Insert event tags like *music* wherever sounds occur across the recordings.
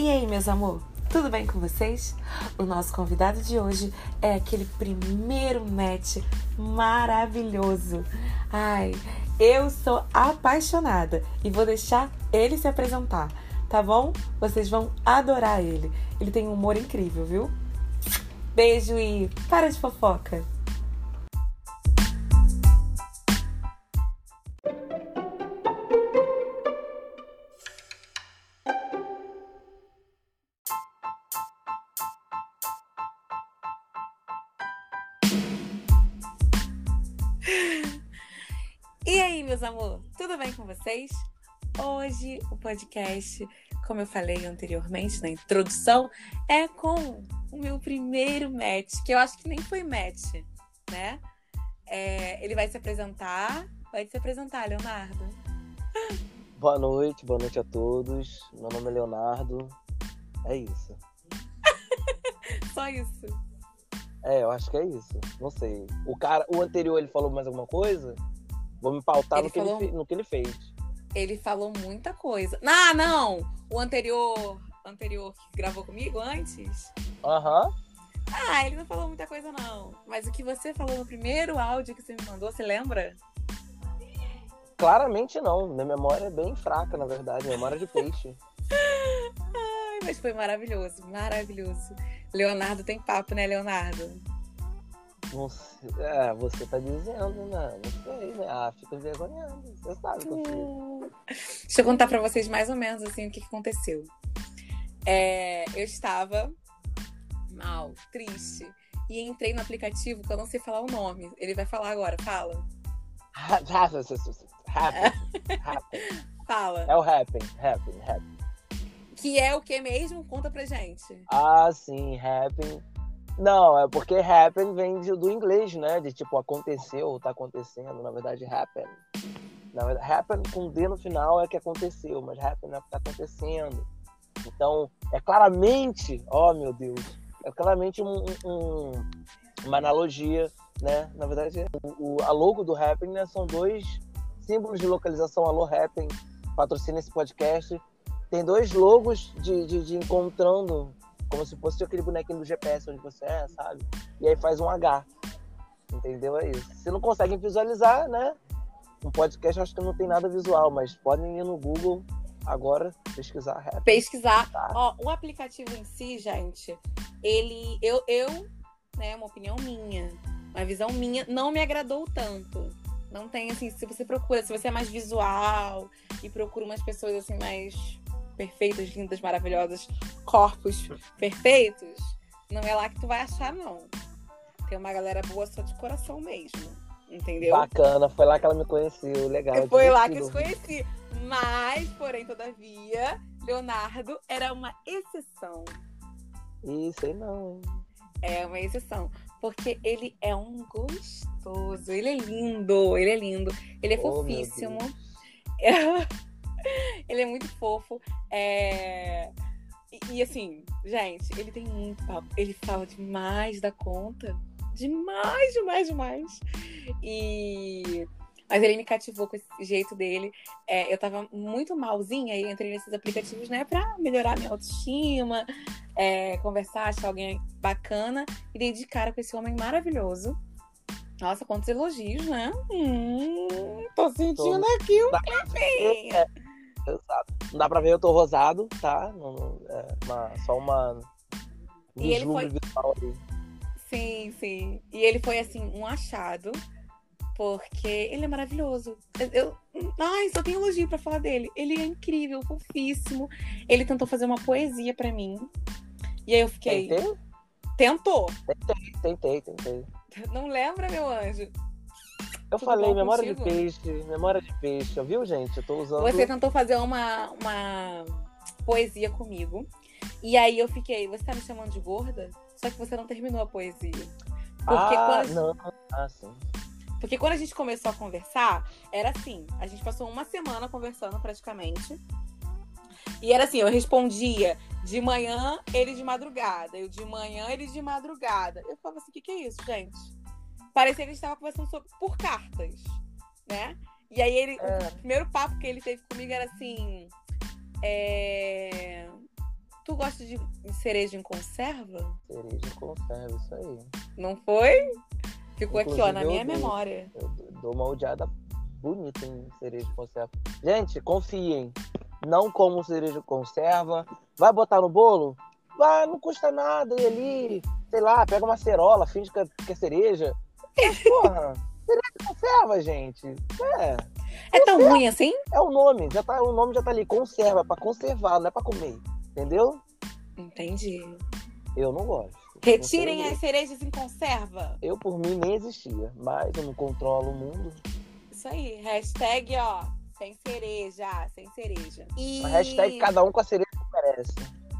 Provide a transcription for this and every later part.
E aí, meus amor, tudo bem com vocês? O nosso convidado de hoje é aquele primeiro match maravilhoso. Ai, eu sou apaixonada e vou deixar ele se apresentar, tá bom? Vocês vão adorar ele. Ele tem um humor incrível, viu? Beijo e para de fofoca! E aí, meus amor, tudo bem com vocês? Hoje o podcast, como eu falei anteriormente na introdução, é com o meu primeiro match, que eu acho que nem foi match, né? É, ele vai se apresentar. Vai se apresentar, Leonardo. Boa noite, boa noite a todos. Meu nome é Leonardo. É isso. *laughs* Só isso. É, eu acho que é isso. Não sei. O cara, o anterior, ele falou mais alguma coisa? Vou me pautar Ele no que, falou- ele, fe- no que ele fez. Ele falou muita coisa. Ah, não! O anterior, anterior que gravou comigo antes. Aham. Ah, ele não falou muita coisa, não. Mas o que você falou no primeiro áudio que você me mandou, você lembra? Claramente não. Minha memória é bem fraca, na verdade. Memória de peixe. *laughs* Ai, mas foi maravilhoso, maravilhoso. Leonardo tem papo, né, Leonardo? Não sei- É, você tá dizendo, né? Não sei, né? Ah, fica envergonhado. Você sabe que eu fiz. Deixa eu contar pra vocês mais ou menos assim o que, que aconteceu. É, eu estava mal, triste, e entrei no aplicativo que eu não sei falar o nome. Ele vai falar agora, fala. *laughs* Happen. Happen. *laughs* Fala. É o happen. Happen. Happen. Que é o que mesmo? Conta pra gente. Ah, sim, happen. Não, é porque happen vem do inglês, né? De tipo, aconteceu ou tá acontecendo. Na verdade, happen. Na verdade, happen com D no final é que aconteceu, mas happen é o que tá acontecendo. Então, é claramente, ó meu Deus, é claramente um- um- uma analogia, né? Na verdade, o, o- a logo do happen né, são dois símbolos de localização. Alô, happen, patrocina esse podcast. Tem dois logos de, de, de encontrando como se fosse aquele bonequinho do GPS onde você é, sabe? E aí faz um H. Entendeu? É isso. Se não conseguem visualizar, né? Um podcast acho que não tem nada visual, mas podem ir no Google agora pesquisar rap. Pesquisar. Tá. Ó, o aplicativo em si, gente, ele. Eu, eu, né, uma opinião minha, uma visão minha, não me agradou tanto. Não tem, assim, se você procura, se você é mais visual e procura umas pessoas, assim, mais perfeitas, lindas, maravilhosas, corpos perfeitos, não é lá que tu vai achar, não. Tem uma galera boa só de coração mesmo. Entendeu? Bacana, foi lá que ela me conheceu, legal. Foi lá que eu divertido. conheci. Mas, porém, todavia, Leonardo era uma exceção. Isso aí não? É uma exceção. Porque ele é um gostoso. Ele é lindo. Ele é lindo. Ele é Oh, fofíssimo. *laughs* *laughs* Ele é muito fofo. É... E, e, assim, gente, ele tem muito papo. Ele fala demais da conta. Demais, demais, demais. E. Mas ele me cativou com esse jeito dele. É, eu tava muito malzinha e entrei nesses aplicativos, né, pra melhorar minha autoestima, é, conversar, achar alguém bacana. E dei de cara com esse homem maravilhoso. Nossa, quantos elogios, né? Hum, tô sentindo aqui o Dá- exato. Não dá pra ver, eu tô rosado, tá? Não, não- é uma- só uma. E ele foi- visual ali. Sim, sim. E ele foi, assim, um achado, porque ele é maravilhoso. Eu, eu- ai, só tenho elogio pra falar dele. Ele é incrível, fofíssimo. Ele tentou fazer uma poesia pra mim. E aí eu fiquei. Tentei? Tentou. Tentei, tentei. Não lembra, meu anjo? Eu Tudo falei, memória de contigo? peixe, memória de peixe, viu, gente? Eu tô usando. Você tentou fazer uma, uma poesia comigo. E aí eu fiquei, você tá me chamando de gorda? Só que você não terminou a poesia. Porque ah, quando- não. Ah, sim. Porque quando a gente começou a conversar, era assim: a gente passou uma semana conversando praticamente. E era assim: eu respondia de manhã, ele de madrugada. Eu de manhã, ele de madrugada. Eu falava assim: o que, que é isso, gente? Parecia que a gente tava conversando sobre, por cartas, né? E aí ele, É. o primeiro papo que ele teve comigo era assim: é, Tu gosta de cereja em conserva? Cereja em conserva, isso aí. Não foi? Ficou aqui, ó, Inclusive, na minha dou. memória. Eu dou uma odiada bonita em cereja de conserva. Gente, confiem. Não como cereja de conserva. Vai botar no bolo? Vai, não custa nada. E ali, sei lá, pega uma cerola, finge que é, que é cereja. Mas, *laughs* porra, cereja de conserva, gente. É, É tão ruim assim? é o nome. Já tá, o nome já tá ali. Conserva, é pra conservar, não é pra comer. Entendeu? Entendi. Eu não gosto. Retirem Não as cerejas em conserva. Eu, por mim, nem existia. Mas eu não controlo o mundo. Isso aí. Hashtag, ó, sem cereja, sem cereja. E... Hashtag cada um com a cereja que merece.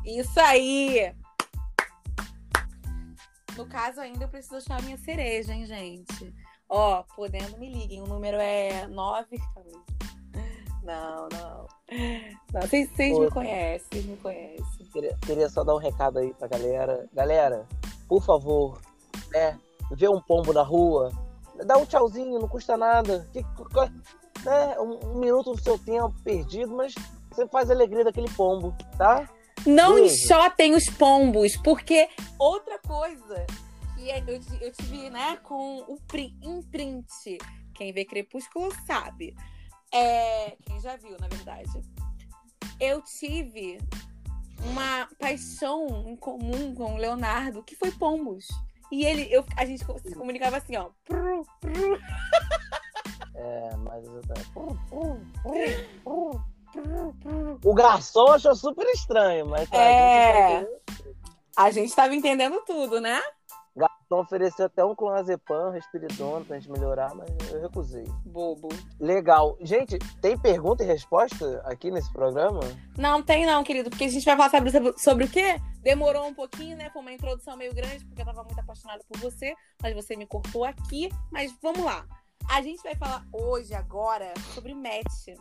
Isso aí! No caso, ainda eu preciso achar a minha cereja, hein, gente? Ó, podendo, me liguem. O número é 9. Não, não. não vocês, vocês me conhecem, vocês me conhecem. Queria, queria só dar um recado aí pra galera. Galera, por favor, né? Vê um pombo na rua, dá um tchauzinho, não custa nada. Que, né, um, um minuto do seu tempo perdido, mas você faz a alegria daquele pombo, tá? Não Beijo. enxotem os pombos, porque outra coisa que é- eu, eu tive, né, com o pri- imprint. Quem vê Crepúsculo sabe. É, quem já viu, na verdade. Eu tive uma paixão em comum com o Leonardo, que foi pombos. E ele, eu, a gente se comunicava assim, ó. Pru, pru, É, mas. O garçom achou super estranho, mas. É. A gente tava entendendo tudo, né? O garçom ofereceu até um clonazepam, respiridona pra gente melhorar, mas eu recusei. Bobo. Legal. Gente, tem pergunta e resposta aqui nesse programa? Não tem não, querido, porque a gente vai falar sobre, sobre, sobre o quê? Demorou um pouquinho, né? Foi uma introdução meio grande, porque eu tava muito apaixonada por você, mas você me cortou aqui. Mas vamos lá. A gente vai falar hoje, agora, sobre match.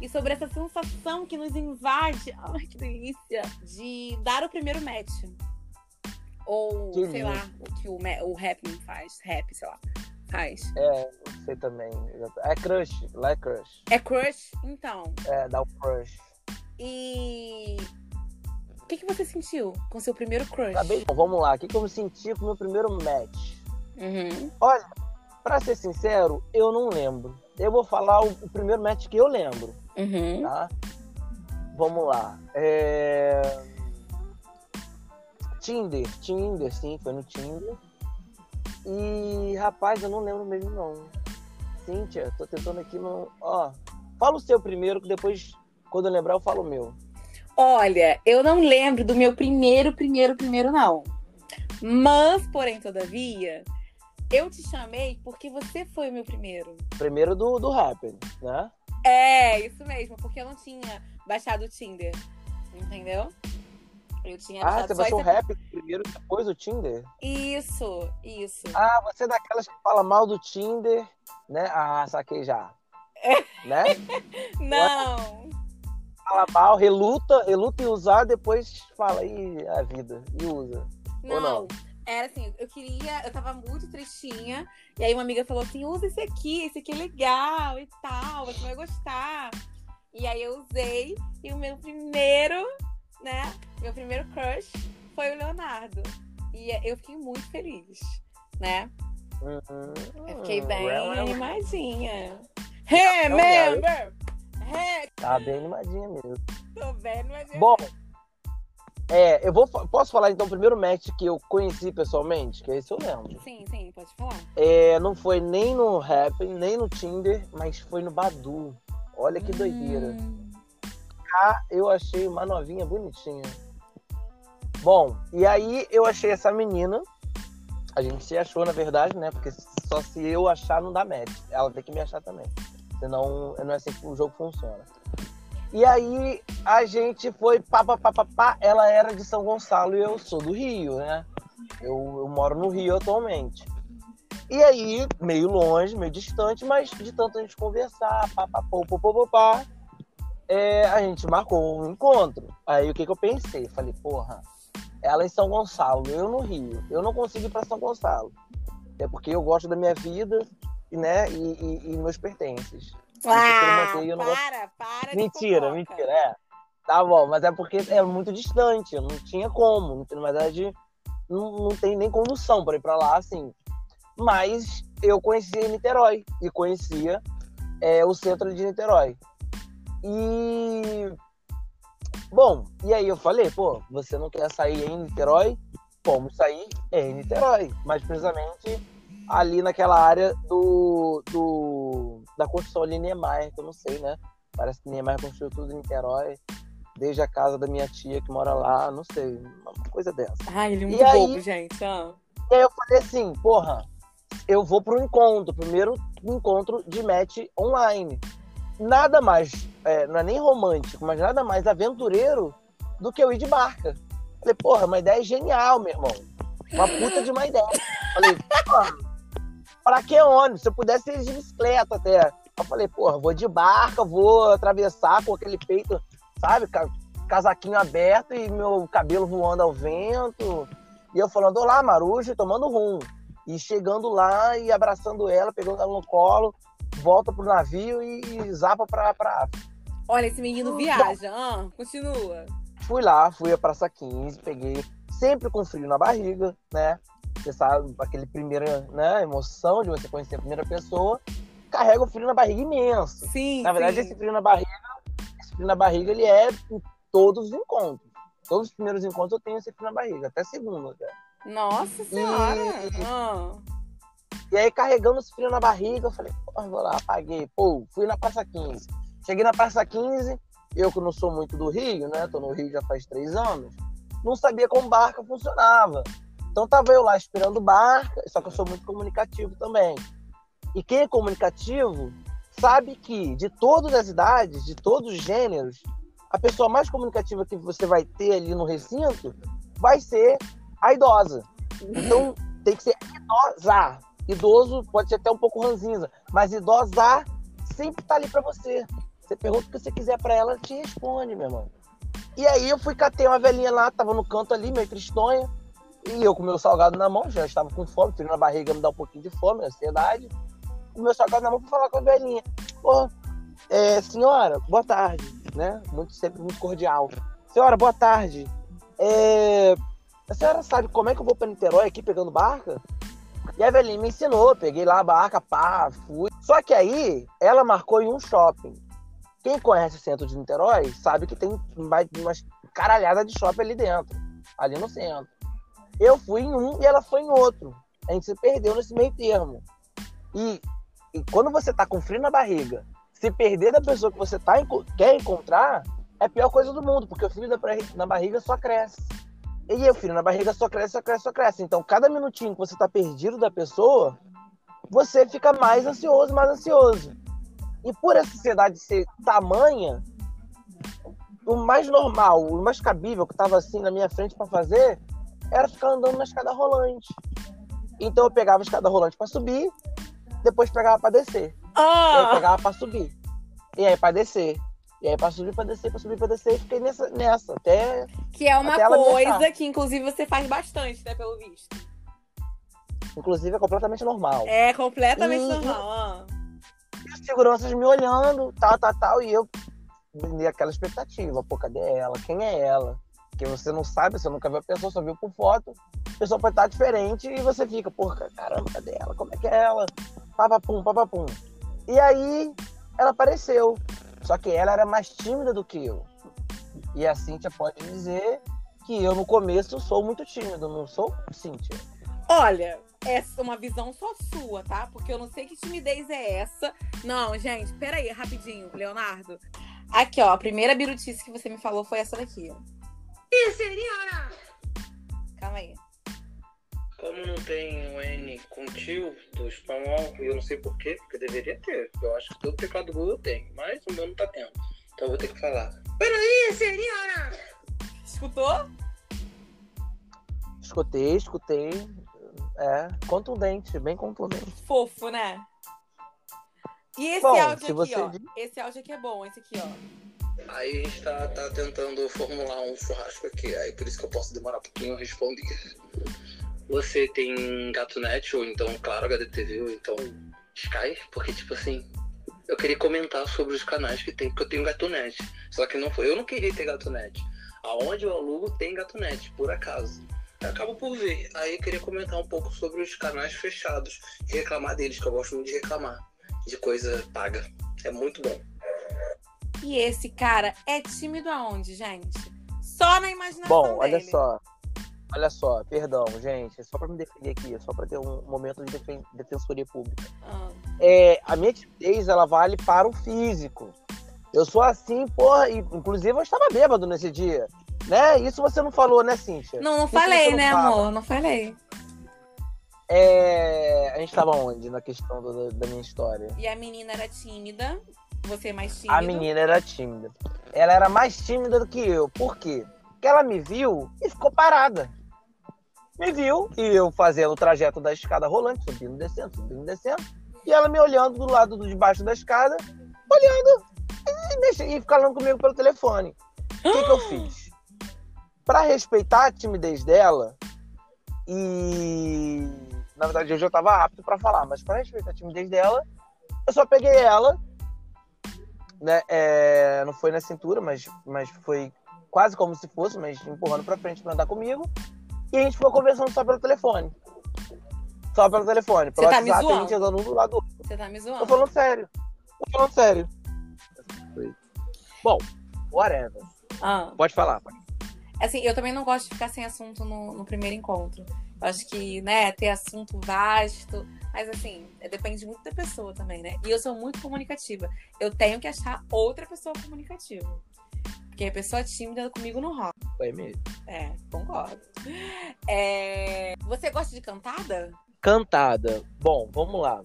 E sobre essa sensação que nos invade, *laughs* ai que delícia, de dar o primeiro match. Ou, Que sei lá, o que o, o rap faz. Rap, sei lá, faz. É, sei também. É crush, lá é crush. É crush? Então. É, dá o crush. E. O que, que você sentiu com seu primeiro crush? Tá bem? Bom, vamos lá. O que, que eu me senti com o meu primeiro match? Uhum. Olha, pra ser sincero, eu não lembro. Eu vou falar o, o primeiro match que eu lembro, Uhum. tá? Vamos lá. É... Tinder, Tinder, sim, foi no Tinder. E, rapaz, eu não lembro mesmo, não. Cíntia, tô tentando aqui no. Ó, fala o seu primeiro, que depois, quando eu lembrar, eu falo o meu. Olha, eu não lembro do meu primeiro, primeiro, primeiro, não. Mas, porém, todavia, eu te chamei porque você foi o meu primeiro. Primeiro do, do Happen, né? É, isso mesmo, porque eu não tinha baixado o Tinder. Entendeu? Eu tinha Ah, você baixou o esse... Happen primeiro, depois o Tinder? Isso, isso. Ah, você é daquelas que fala mal do Tinder, né? Ah, saquei já. *laughs* né? Não. Fala mal, reluta, reluta em usar, depois fala aí a vida e usa. Ou Não. Era assim, eu queria, eu tava muito tristinha. E aí uma amiga falou assim: usa esse aqui, esse aqui é legal e tal, você vai gostar. E aí eu usei, e o meu primeiro, né? Meu primeiro crush foi o Leonardo. E eu fiquei muito feliz, né? Uhum. Eu fiquei bem Well, animadinha. Então, Remember! Hey, Tá bem animadinha mesmo. tô bem animadinha. Bom, é, eu vou, posso falar então o primeiro match que eu conheci pessoalmente, que esse eu lembro. Sim, sim, pode falar. É, não foi nem no Happn, nem no Tinder, mas foi no Badu. Olha que doideira. Hum, Ah, eu achei uma novinha bonitinha. Bom, e aí eu achei essa menina. A gente se achou, na verdade, né? Porque só se eu achar não dá match. Ela tem que me achar também. Senão não é assim que o jogo funciona. E aí a gente foi pá, pá, pá, pá, pá. Ela era de São Gonçalo e eu sou do Rio, né? Eu, eu moro no Rio atualmente. E aí, meio longe, meio distante, mas de tanto a gente conversar, pá, pá, pô, pô, pô, pô, pá, é, a gente marcou um encontro. Aí o que, que eu pensei? Falei, porra, ela em São Gonçalo, eu no Rio. Eu não consigo ir pra São Gonçalo. É porque eu gosto da minha vida né, e, e- e meus pertences. Ah, eu não gosto- para, para. Mentira, mentira, é. Tá bom, mas é porque é muito distante, não tinha como. Na verdade, não, não tem nem condução para ir para lá, assim. Mas eu conhecia Niterói e conhecia é, o centro de Niterói. E. Bom, e aí eu falei, pô, você não quer sair em Niterói? Vamos sair em Niterói. Mais precisamente ali naquela área do, do da construção ali Niemeyer, que eu não sei, né? Parece que Niemeyer construiu tudo em Niterói desde a casa da minha tia que mora lá, não sei, uma coisa dessa. Ai, ele é muito e bobo, aí, gente. Ah. E aí eu falei assim, porra, eu vou pro encontro, primeiro encontro de match online. Nada mais, é, não é nem romântico, mas nada mais aventureiro do que eu ir de barca. Falei, porra, uma ideia genial, meu irmão. Uma puta de uma ideia. Falei, porra, pra que ônibus? Se eu pudesse ir de bicicleta até. Eu falei, porra, vou de barca, vou atravessar com aquele peito sabe? Casaquinho aberto e meu cabelo voando ao vento. E eu falando, olá, Maruja, tomando rum. E chegando lá e abraçando ela, pegando ela no colo, volta pro navio e zapa pra, pra Olha, esse menino viaja. Ah, continua. Fui lá, fui a Praça 15, peguei sempre com frio na barriga, né? Você sabe, aquele primeira né, emoção de você conhecer a primeira pessoa, carrega o frio na barriga imenso. Sim. Na verdade, sim. esse frio na barriga frio na barriga, ele é em todos os encontros. Todos os primeiros encontros eu tenho esse frio na barriga, até segundo até. Nossa senhora! E, ah. e aí, carregando esse frio na barriga, eu falei, pô, vou lá, paguei. Pô, fui na Praça 15. Cheguei na Praça 15, eu que não sou muito do Rio, né? Tô no Rio já faz três anos, não sabia como barca funcionava. Então tava eu lá esperando barca, só que eu sou muito comunicativo também. E quem é comunicativo sabe que de todas as idades, de todos os gêneros, a pessoa mais comunicativa que você vai ter ali no recinto vai ser a idosa. Então tem que ser idosa. Idoso pode ser até um pouco ranzinza, mas idosa sempre tá ali para você. Você pergunta o que você quiser para ela, ela te responde, meu irmão. E aí eu fui catei uma velhinha lá, tava no canto ali, meio tristonha, e eu com meu salgado na mão, já estava com fome, frio na barriga me dá um pouquinho de fome, ansiedade o meu salgado na mão para falar com a velhinha. Pô, é, senhora, boa tarde, né? Muito, sempre muito cordial. Senhora, boa tarde. É, a senhora sabe como é que eu vou para Niterói aqui pegando barca? E a velhinha me ensinou, peguei lá a barca, pá, fui. Só que aí, ela marcou em um shopping. Quem conhece o centro de Niterói sabe que tem umas caralhadas de shopping ali dentro, ali no centro. Eu fui em um e ela foi em outro. A gente se perdeu nesse meio termo. E e quando você tá com frio na barriga, se perder da pessoa que você tá, quer encontrar, é a pior coisa do mundo, porque o frio na barriga só cresce. E o frio na barriga só cresce, só cresce, só cresce. Então, cada minutinho que você tá perdido da pessoa, você fica mais ansioso, mais ansioso. E por essa sociedade ser tamanha, o mais normal, o mais cabível que tava assim na minha frente para fazer era ficar andando na escada rolante. Então eu pegava a escada rolante para subir, depois pegava pra descer. Ah. E aí pegava pra subir. E aí pra descer. E aí pra subir, pra descer, pra subir, pra descer, e fiquei nessa, nessa até. Que é uma coisa que, inclusive, você faz bastante, né, pelo visto. Inclusive, é completamente normal. É, completamente e, normal. Ah. E os seguranças me olhando, tal, tal, tal, e eu aquela expectativa. Pô, cadê ela? Quem é ela? Porque você não sabe, você nunca viu a pessoa, só viu por foto. A pessoa pode estar diferente e você fica, porra, caramba, cadê ela? Como é que é ela? papapum, papapum. E aí ela apareceu. Só que ela era mais tímida do que eu. E a Cíntia pode dizer que eu no começo sou muito tímido, não sou Cíntia. Olha, essa é uma visão só sua, tá? Porque eu não sei que timidez é essa. Não, gente, peraí, rapidinho, Leonardo. Aqui, ó, a primeira birutice que você me falou foi essa daqui. Senhora! Calma aí como não tem o N com tio do espanhol, eu não sei porquê, porque deveria ter. Eu acho que todo teclado do Google tem, mas o meu não tá tendo. Então eu vou ter que falar. Peraí, senhora! Escutou? Escutei, escutei. É, contundente, bem contundente. Fofo, né? E esse bom, áudio aqui, ó. Diz... Esse áudio aqui é bom, esse aqui, ó. Aí a gente tá, tá tentando formular um churrasco aqui, aí por isso que eu posso demorar um pouquinho a responder você tem GatoNet ou então, claro, HDTV ou então Sky, porque, tipo assim, eu queria comentar sobre os canais que tem, porque eu tenho Gatunete. Só que não foi. Eu não queria ter Gatunete. Aonde eu alugo tem Gatunete, por acaso. Eu acabo por ver. Aí eu queria comentar um pouco sobre os canais fechados. Reclamar deles, que eu gosto muito de reclamar. De coisa paga. É muito bom. E esse cara é tímido aonde, gente? Só na imaginação Bom, olha dele. só. Olha só, perdão, gente. Só pra me defender aqui, só pra ter um momento de defen- defensoria pública. Ah, É, a minha timidez, ela vale para o físico. Eu sou assim, porra, e, inclusive eu estava bêbado nesse dia. Né? Isso você não falou, né, Cíntia? Não, não que falei, não né, fala? amor? Não falei. É, a gente estava onde na questão do- da minha história? E a menina era tímida. Você é mais tímido. A menina era tímida. Ela era mais tímida do que eu. Por quê? Porque ela me viu e ficou parada. Me viu e eu fazendo o trajeto da escada rolante, subindo, descendo, subindo, descendo. E ela me olhando do lado de baixo da escada, olhando e, deixa- e falando comigo pelo telefone. O que, que eu *gasps* fiz? Pra respeitar a timidez dela, e na verdade eu já estava apto pra falar, mas pra respeitar a timidez dela, eu só peguei ela né, é, não foi na cintura, mas, mas foi quase como se fosse, mas empurrando pra frente pra andar comigo. E a gente ficou conversando só pelo telefone. Só pelo telefone. Pelo Você tá me WhatsApp, a zoando? gente andando um do lado do outro. Você tá me Tô zoando? falando sério. Tô falando sério. Bom, whatever. Ah. Pode falar. Assim, eu também não gosto de ficar sem assunto no, no primeiro encontro. Acho que, né, ter assunto vasto. Mas assim, é- depende muito da pessoa também, né? E eu sou muito comunicativa. Eu tenho que achar outra pessoa comunicativa. Porque a pessoa tímida comigo não rola. Foi mesmo. É, concordo. É, Você gosta de cantada? Cantada. Bom, vamos lá.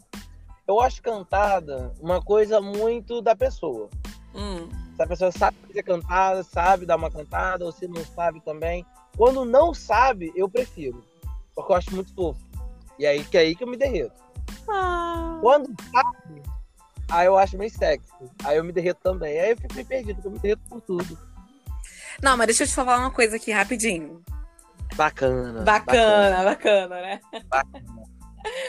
Eu acho cantada uma coisa muito da pessoa. Hum. Se a pessoa sabe fazer cantada, sabe dar uma cantada, ou se não sabe também. Quando não sabe, eu prefiro. Porque eu acho muito fofo. E aí que é aí que eu me derreto. Ah. Quando sabe, aí eu acho meio sexy. Aí eu me derreto também. Aí eu fico meio perdido, porque eu me derreto por tudo. Não, mas deixa eu te falar uma coisa aqui rapidinho. Bacana. Bacana, bacana, né?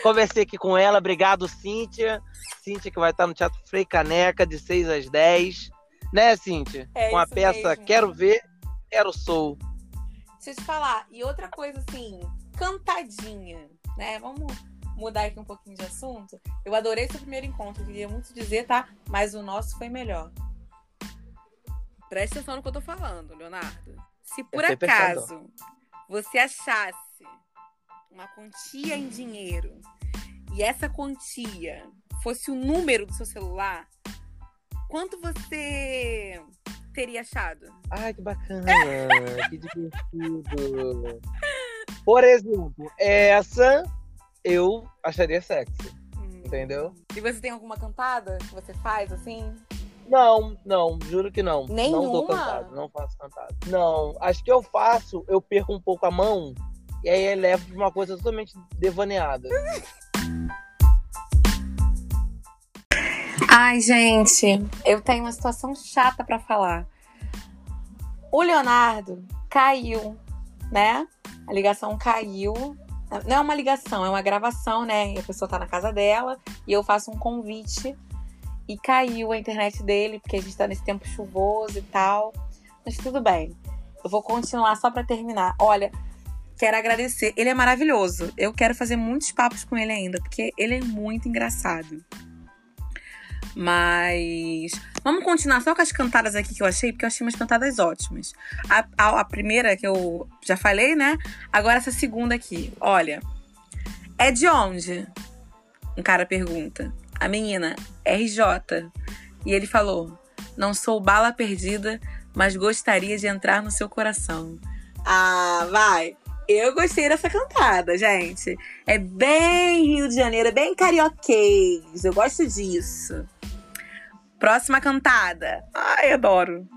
Conversei aqui com ela. Obrigado, Cíntia. Cíntia que vai estar no Teatro Frei Caneca, de 6 às 10. Né, Cíntia? É com a peça mesmo. Quero Ver, Quero Sou. Deixa eu te falar. E outra coisa assim, cantadinha, né? Vamos mudar aqui um pouquinho de assunto. Eu adorei seu primeiro encontro, queria muito dizer, tá? Mas o nosso foi melhor. Preste atenção no que eu tô falando, Leonardo. Se por acaso você achasse uma quantia em dinheiro e essa quantia fosse o número do seu celular, quanto você teria achado? Ai, que bacana, *laughs* que divertido. Por exemplo, essa eu acharia sexy, Hum. entendeu? E você tem alguma cantada que você faz assim? Não, não, juro que não. Não Nenhuma? dou cantado, não faço cantado. Não, acho que eu faço, eu perco um pouco a mão e aí eu levo pra uma coisa totalmente devaneada. Ai, gente, eu tenho uma situação chata pra falar. O Leonardo caiu, né? A ligação caiu. Não é uma ligação, é uma gravação, né? E a pessoa tá na casa dela e eu faço um convite e caiu a internet dele, porque a gente tá nesse tempo chuvoso e tal. Mas tudo bem. Eu vou continuar só pra terminar. Olha, quero agradecer. Ele é maravilhoso. Eu quero fazer muitos papos com ele ainda, porque ele é muito engraçado. Mas vamos continuar só com as cantadas aqui que eu achei, porque eu achei umas cantadas ótimas. A, a, a primeira que eu já falei, né? Agora essa segunda aqui. Olha. É de onde? Um cara pergunta. A menina, RJ. E ele falou: Não sou bala perdida, mas gostaria de entrar no seu coração. Ah, vai. Eu gostei dessa cantada, gente. É bem Rio de Janeiro, é bem carioquês. Eu gosto disso. Próxima cantada. Ai, adoro.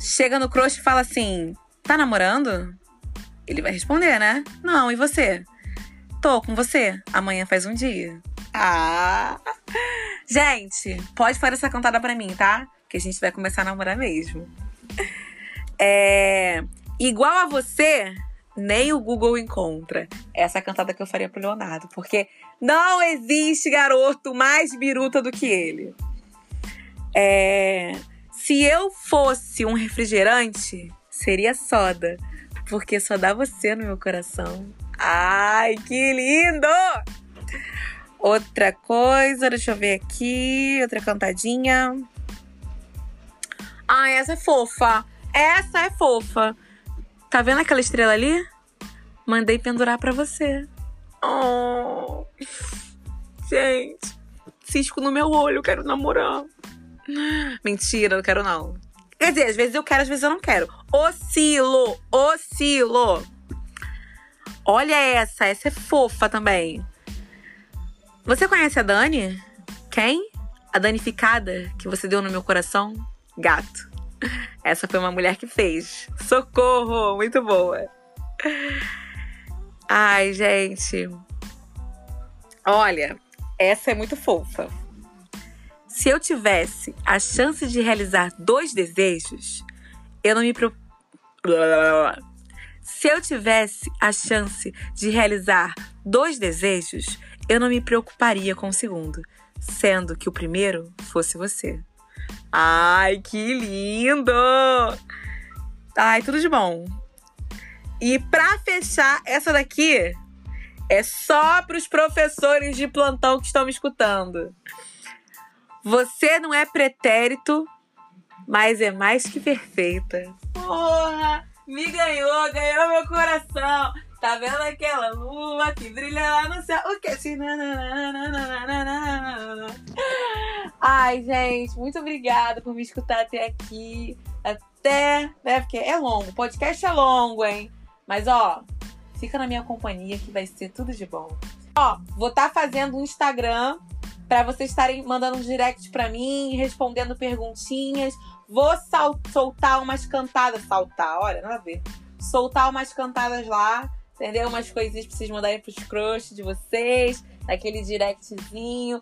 Chega no crush e fala assim: Tá namorando? Ele vai responder, né? Não, e você? Tô com você. Amanhã faz um dia. Ah! Gente, pode fazer essa cantada pra mim, tá? Que a gente vai começar a namorar mesmo. É. Igual a você, nem o Google encontra. Essa é a cantada que eu faria pro Leonardo, porque não existe garoto mais biruta do que ele. É... Se eu fosse um refrigerante, seria soda, porque só dá você no meu coração. Ai, que lindo! Outra coisa, deixa eu ver aqui, outra cantadinha. Ah, essa é fofa. Essa é fofa. Tá vendo aquela estrela ali? Mandei pendurar para você. Oh. Gente, cisco no meu olho, quero namorar. Mentira, não quero não. Quer dizer, às vezes eu quero, às vezes eu não quero. Oscilo, oscilo. Olha essa, essa é fofa também. Você conhece a Dani? Quem? A danificada que você deu no meu coração? Gato. Essa foi uma mulher que fez. Socorro! Muito boa. Ai, gente. Olha, essa é muito fofa. Se eu tivesse a chance de realizar dois desejos, eu não me pro... Se eu tivesse a chance de realizar dois desejos, eu não me preocuparia com o segundo, sendo que o primeiro fosse você. Ai, que lindo! Ai, tudo de bom. E para fechar, essa daqui é só para os professores de plantão que estão me escutando. Você não é pretérito, mas é mais que perfeita. Porra! Me ganhou, ganhou meu coração. Tá vendo aquela lua que brilha lá no céu? O que? Ai, gente, muito obrigada por me escutar até aqui. Até, né? Porque é longo, o podcast é longo, hein? Mas ó, fica na minha companhia que vai ser tudo de bom. Ó, vou estar tá fazendo um Instagram para vocês estarem mandando um direct para mim, respondendo perguntinhas. Vou soltar umas cantadas, saltar, olha, nada a ver. Soltar umas cantadas lá entendeu? Umas coisinhas pra vocês mandarem pros crush de vocês, aquele directzinho,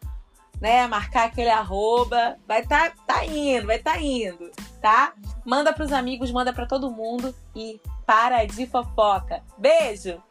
né? Marcar aquele arroba. Vai tá, tá indo, vai tá indo, tá? Manda pros amigos, manda para todo mundo e para de fofoca. Beijo!